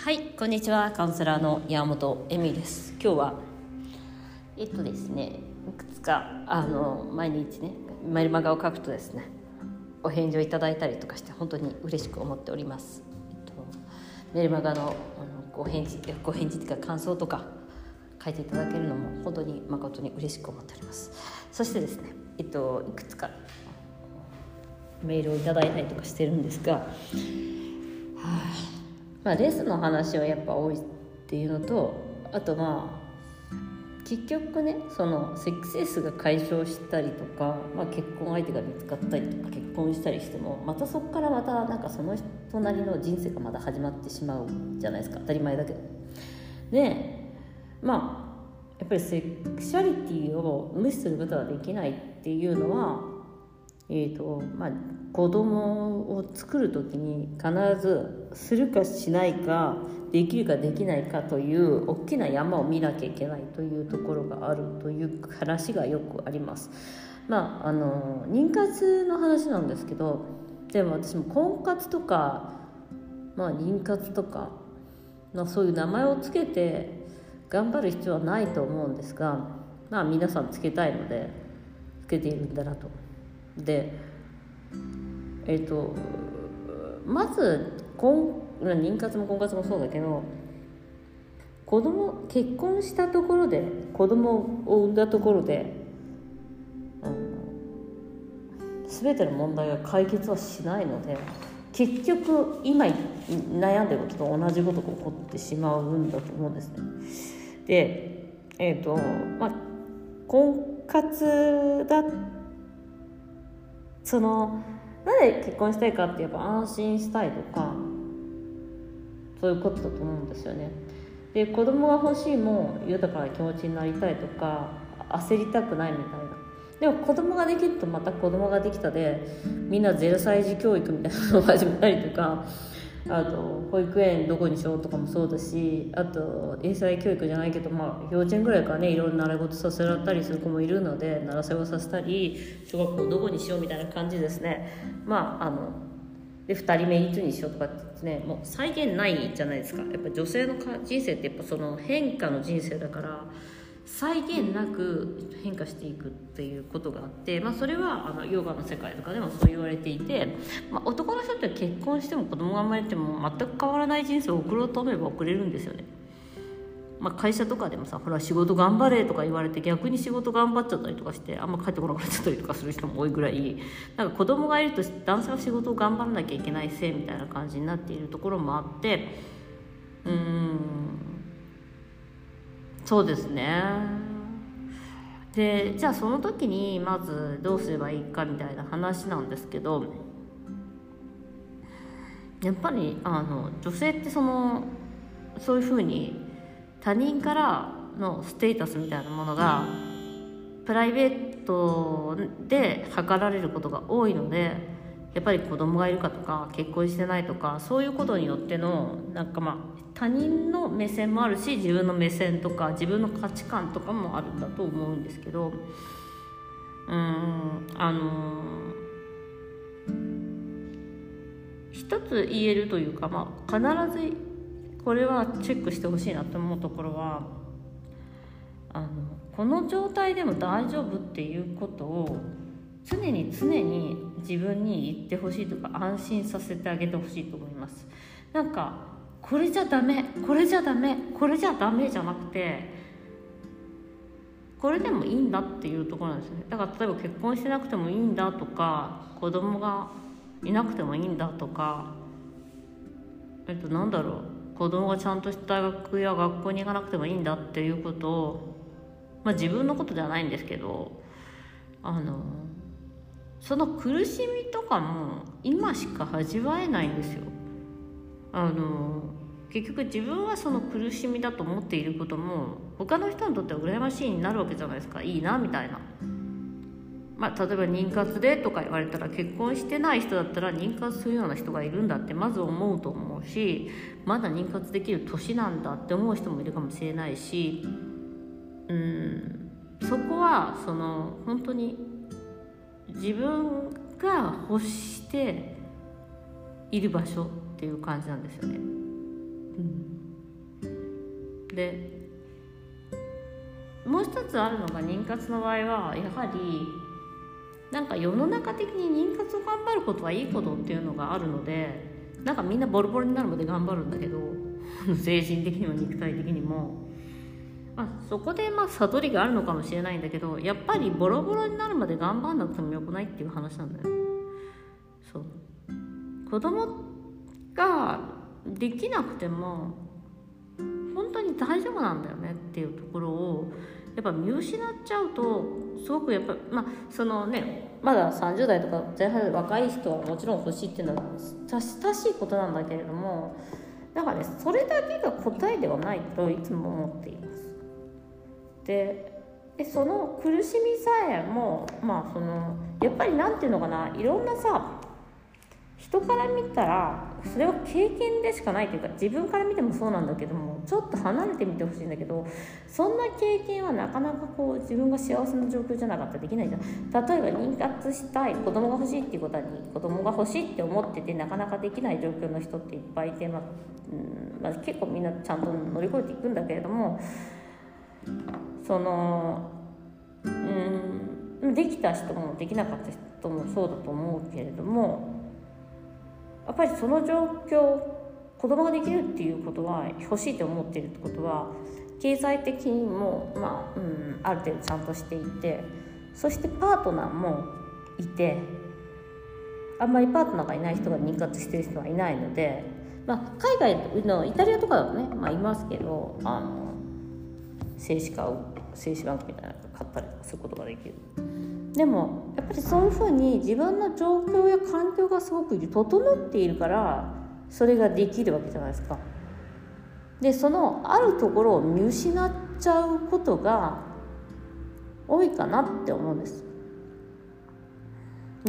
はいこんにちは。カウンセラーの山本恵美です。今日はえっとですねいくつかあの毎日ねメルマガを書くとですねお返事をいただいたりとかして本当に嬉しく思っております、えっと、メルマガのあのご返事ご返事というか感想とか書いていただけるのも本当に誠に嬉しく思っております。そしてですねえっといくつかメールをいただいたりとかしてるんですが、はあまあ、レスの話はやっぱ多いっていうのとあとまあ結局ねそのセックスレスが解消したりとか、まあ、結婚相手が見つかったりとか結婚したりしてもまたそこからまたなんかその人なりの人生がまた始まってしまうじゃないですか当たり前だけど。でまあやっぱりセクシャリティを無視することはできないっていうのはえーとまあ、子供を作る時に必ずするかしないかできるかできないかという大きな山を見なきゃいけないというところがあるという話がよくあります。まあ、あの妊活の話なんですけどでも私も婚活とか、まあ、妊活とか、まあ、そういう名前を付けて頑張る必要はないと思うんですが、まあ、皆さんつけたいのでつけているんだなと。でえっ、ー、とまず婚妊活も婚活もそうだけど子供結婚したところで子供を産んだところで、うん、全ての問題が解決はしないので結局今悩んでることと同じことが起こってしまうんだと思うんですね。でえっ、ー、とまあ婚活だそのなぜ結婚したいかってやっぱ安心したいとかそういうことだと思うんですよね。で子供が欲しいも豊かな気持ちになりたいとか焦りたくないみたいな。でも子供ができるとまた子供ができたでみんな0歳児教育みたいなのを始めたりとかあと保育園どこにしようとかもそうだしあと英才教育じゃないけど、まあ、幼稚園ぐらいからねいろんな習い事させられたりする子もいるので習わせをさせたり小学校どこにしようみたいな感じですね。まああので2人目いつにしようとかってねもう再現ないじゃないですか。やっぱ女性の人生ってやっぱその変化の人生だから再現なく変化していくっていうことがあって、まあ、それはあのヨガの世界とかでもそう言われていて、まあ、男の人って結婚しても子供が生まれても全く変わらない人生を送ろうと思えば送れるんですよね。まあ、会社とかでもさほら仕事頑張れとか言われて逆に仕事頑張っちゃったりとかしてあんま帰ってこなくなっちゃったりとかする人も多いぐらいなんか子供がいると男性は仕事を頑張らなきゃいけないせいみたいな感じになっているところもあってうーんそうですね。でじゃあその時にまずどうすればいいかみたいな話なんですけどやっぱりあの女性ってそのそういうふうに他人からのステータスみたいなものがプライベートで測られることが多いのでやっぱり子供がいるかとか結婚してないとかそういうことによってのなんかまあ他人の目線もあるし自分の目線とか自分の価値観とかもあるんだと思うんですけどうんあの一つ言えるというか、まあ、必ずこれはチェックしてほしいなと思うところはあのこの状態でも大丈夫っていうことを常に常に自分に言ってほしいとか安心させてあげてほしいと思います。なんかこれじゃダメこれじゃダメこれじゃダメじゃなくてこれでもいいんだっていうところなんですね。だから例えば結婚してなくてもいいんだとか子供がいなくてもいいんだとかえっとなんだろう子供がちゃんとした大学や学校に行かなくてもいいんだっていうことをまあ自分のことではないんですけどあのその苦しみとかも今しか味わえないんですよあの結局自分はその苦しみだと思っていることも他の人にとっては羨ましいになるわけじゃないですかいいなみたいな。まあ、例えば妊活でとか言われたら結婚してない人だったら妊活するような人がいるんだってまず思うと思うしまだ妊活できる年なんだって思う人もいるかもしれないしうんそこはその本当に自分が欲している場所っていう感じなんですよね。うん、でもう一つあるのが妊活の場合はやはりなんか世の中的に妊活を頑張ることはいいことっていうのがあるのでなんかみんなボロボロになるまで頑張るんだけど 精神的にも肉体的にも、まあ、そこでまあ悟りがあるのかもしれないんだけどやっぱりボロボロになるまで頑張んなくてもよくないっていう話なんだよそう子供ができなくても本当に大丈夫なんだよねっていうところをやっぱ見失っちゃうとすごくやっぱまあそのねまだ30代とか前半で若い人はもちろん欲しいっていうのは親しいことなんだけれどもだからねそれだけが答えではないといつも思っています。ででその苦しみさえもまあそのやっぱり何て言うのかないろんなさ人から見たらそれは経験でしかないというか自分から見てもそうなんだけどもちょっと離れてみてほしいんだけどそんな経験はなかなかこう自分が幸せな状況じゃなかったらできないじゃん。例えば妊活したい子供が欲しいっていうことに子供が欲しいって思っててなかなかできない状況の人っていっぱいいて、まあうんまあ、結構みんなちゃんと乗り越えていくんだけれどもそのうんできた人もできなかった人もそうだと思うけれどもやっぱりその状況子供ができるっていうことは欲しいと思ってるってことは経済的にも、まあうん、ある程度ちゃんとしていてそしてパートナーもいてあんまりパートナーがいない人が妊活してる人はいないので、まあ、海外のイタリアとかだとね、まあ、いますけどあの精子買う精子バンクみたいなの買ったりすることができる。でもやっぱりそういうふうに自分の状況や環境がすごく整っているからそれができるわけじゃないですか。でそのあるところを見失っちゃうことが多いかなって思うんです。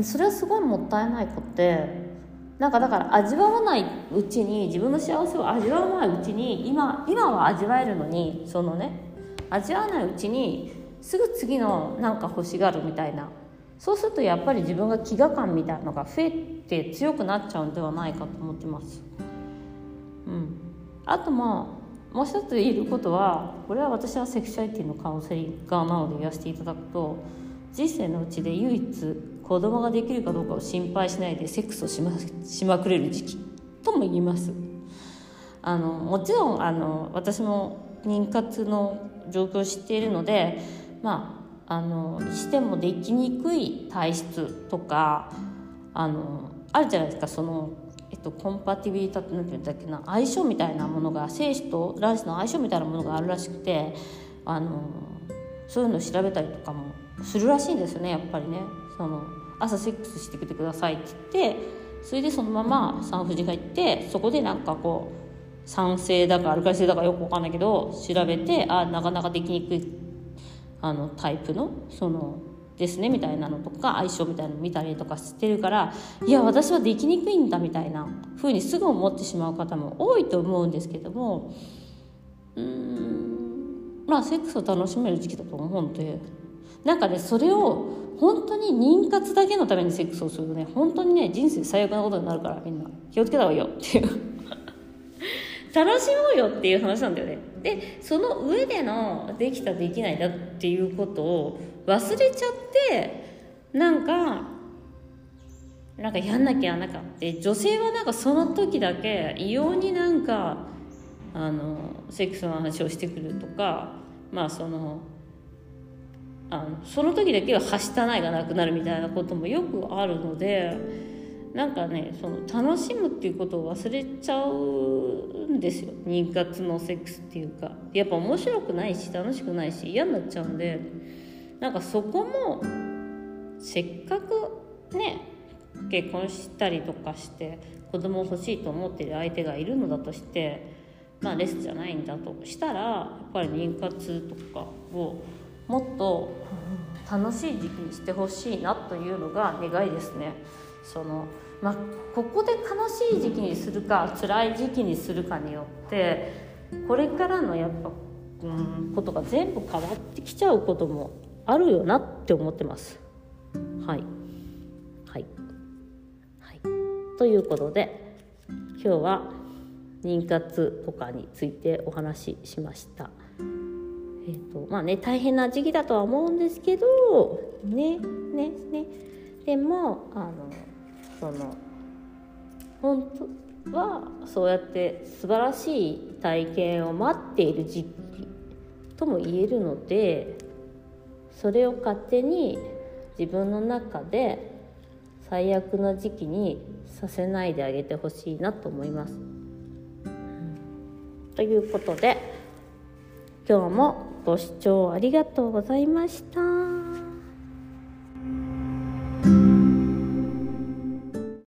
それはすごいもったいないことでなんかだから味わわないうちに自分の幸せを味わわないうちに今今は味わえるのにそのね味わわないうちにすぐ次のなんか欲しがるみたいなそうするとやっぱり自分が飢餓感みたいなのが増えて強くなっちゃうんではないかと思ってます。うん、あとまあもう一つ言えることはこれは私はセクシャリティのカウンセリング側なので言わせていただくと人生のうちで唯一子供ができるかどうかを心配しないでセックスをしましまくれる時期とも言います。あのもちろんあの私も妊活の状況を知っているのでまああのしてもできにくい体質とかあのあるじゃないですかその、えっと、コンパティビリタって何て言うんだっけな相性みたいなものが精子と卵子の相性みたいなものがあるらしくてあのそういうのを調べたりとかもするらしいんですよねやっぱりね。その朝セックスしてきてくださいって言ってそれでそのまま産婦人科行ってそこでなんかこう酸性だかアルカリ性だかよく分かんないけど調べてあなかなかできにくいあのタイプのそのですねみたいなのとか相性みたいなの見たりとかしてるからいや私はできにくいんだみたいな風にすぐ思ってしまう方も多いと思うんですけどもうんまあセックスを楽しめる時期だと思うのでなんかねそれを本当に妊活だけのためにセックスをするとね本当にね人生最悪なことになるからみんな。気をつけた方がいいよっていう。楽しもうよっていう話なんだよね。でその上でのできたできないだっていうことを忘れちゃってなんかなんかやんなきゃやんなきゃって女性はなんかその時だけ異様になんかあのセックスの話をしてくるとかまあそのあのその時だけははしたないがなくなるみたいなこともよくあるのでなんかねその楽しむっていうことを忘れちゃうんですよ。妊活のセックスっていうか。やっぱ面白くないし楽しくないし嫌になっちゃうんで。なんかそこもせっかくね結婚したりとかして子供欲しいと思ってる相手がいるのだとしてまあレスじゃないんだとしたらやっぱり妊活とかをもっと楽しい時期にしてほしいなというのが願いですね。そのまあ、ここで悲しい時期にするか辛い時期にするかによってこれからのやっぱ、うん、ことが全部変わってきちゃうこともあるよなって思ってます。はいはいはい、ということで今日は妊活とかについてお話ししました。えーとまあね、大変な時期だとは思うんですけどねねねでもあのその本当はそうやって素晴らしい体験を待っている時期とも言えるのでそれを勝手に自分の中で最悪の時期にさせないであげてほしいなと思います。ということで今日もご視聴ありがとうございました。